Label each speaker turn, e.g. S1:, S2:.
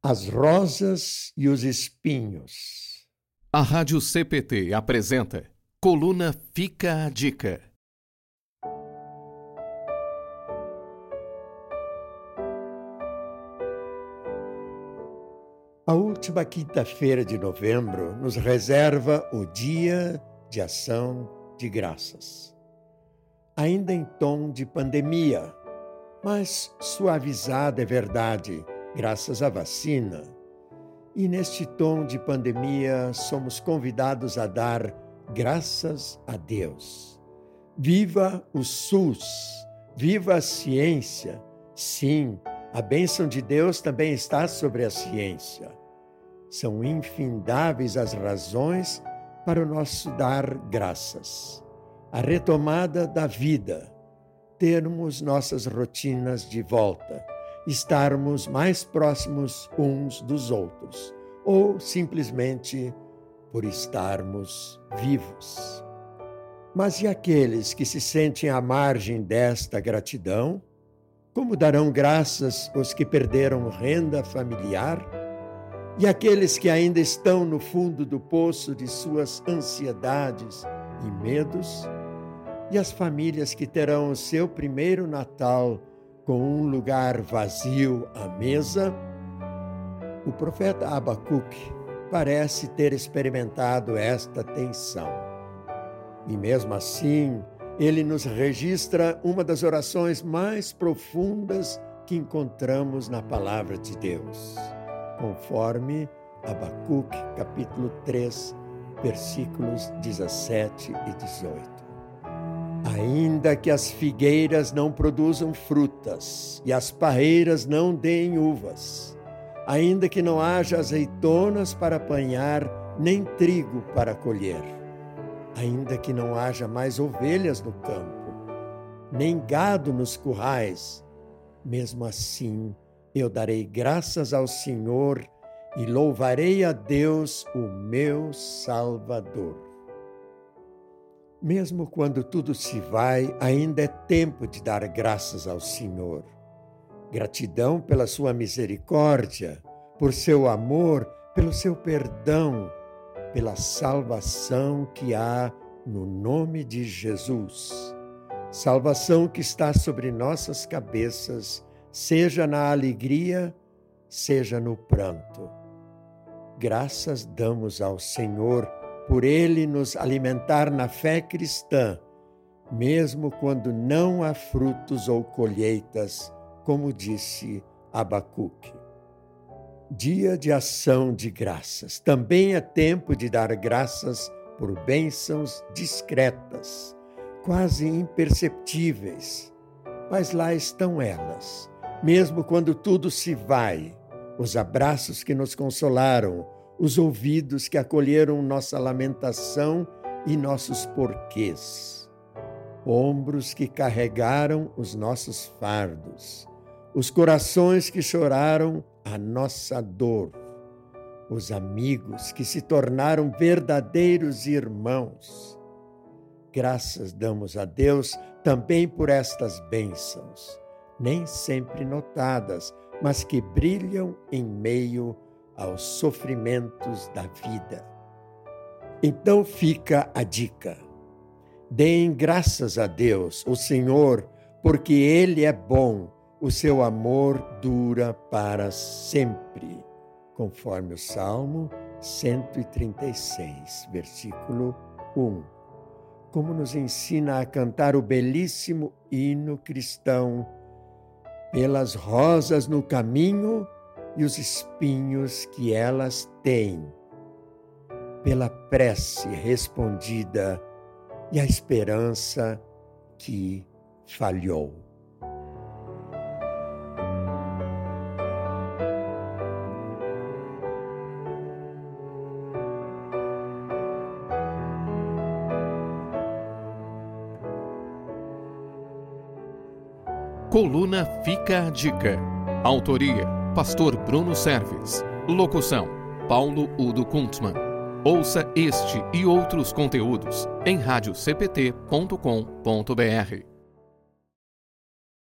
S1: As Rosas e os Espinhos.
S2: A Rádio CPT apresenta Coluna Fica a Dica.
S1: A última quinta-feira de novembro nos reserva o Dia de Ação de Graças. Ainda em tom de pandemia, mas suavizada é verdade graças à vacina. E neste tom de pandemia, somos convidados a dar graças a Deus. Viva o SUS, viva a ciência. Sim, a bênção de Deus também está sobre a ciência. São infindáveis as razões para o nosso dar graças. A retomada da vida, termos nossas rotinas de volta estarmos mais próximos uns dos outros, ou simplesmente por estarmos vivos. Mas e aqueles que se sentem à margem desta gratidão? Como darão graças os que perderam renda familiar? E aqueles que ainda estão no fundo do poço de suas ansiedades e medos? E as famílias que terão o seu primeiro Natal com um lugar vazio à mesa, o profeta Abacuque parece ter experimentado esta tensão. E mesmo assim, ele nos registra uma das orações mais profundas que encontramos na palavra de Deus, conforme Abacuque, capítulo 3, versículos 17 e 18. Ainda que as figueiras não produzam frutas e as parreiras não deem uvas, ainda que não haja azeitonas para apanhar, nem trigo para colher, ainda que não haja mais ovelhas no campo, nem gado nos currais, mesmo assim eu darei graças ao Senhor e louvarei a Deus, o meu Salvador. Mesmo quando tudo se vai, ainda é tempo de dar graças ao Senhor. Gratidão pela sua misericórdia, por seu amor, pelo seu perdão, pela salvação que há no nome de Jesus. Salvação que está sobre nossas cabeças, seja na alegria, seja no pranto. Graças damos ao Senhor por ele nos alimentar na fé cristã, mesmo quando não há frutos ou colheitas, como disse Abacuque. Dia de ação de graças. Também é tempo de dar graças por bênçãos discretas, quase imperceptíveis. Mas lá estão elas, mesmo quando tudo se vai, os abraços que nos consolaram, os ouvidos que acolheram nossa lamentação e nossos porquês, ombros que carregaram os nossos fardos, os corações que choraram a nossa dor, os amigos que se tornaram verdadeiros irmãos. Graças damos a Deus também por estas bênçãos, nem sempre notadas, mas que brilham em meio a aos sofrimentos da vida. Então fica a dica. Deem graças a Deus, o Senhor, porque Ele é bom, o seu amor dura para sempre. Conforme o Salmo 136, versículo 1. Como nos ensina a cantar o belíssimo hino cristão, pelas rosas no caminho e os espinhos que elas têm, pela prece respondida e a esperança que falhou.
S2: Coluna Fica a Dica. Autoria Pastor Bruno Serves. Locução: Paulo Udo Kuntzmann. Ouça este e outros conteúdos em radiocpt.com.br.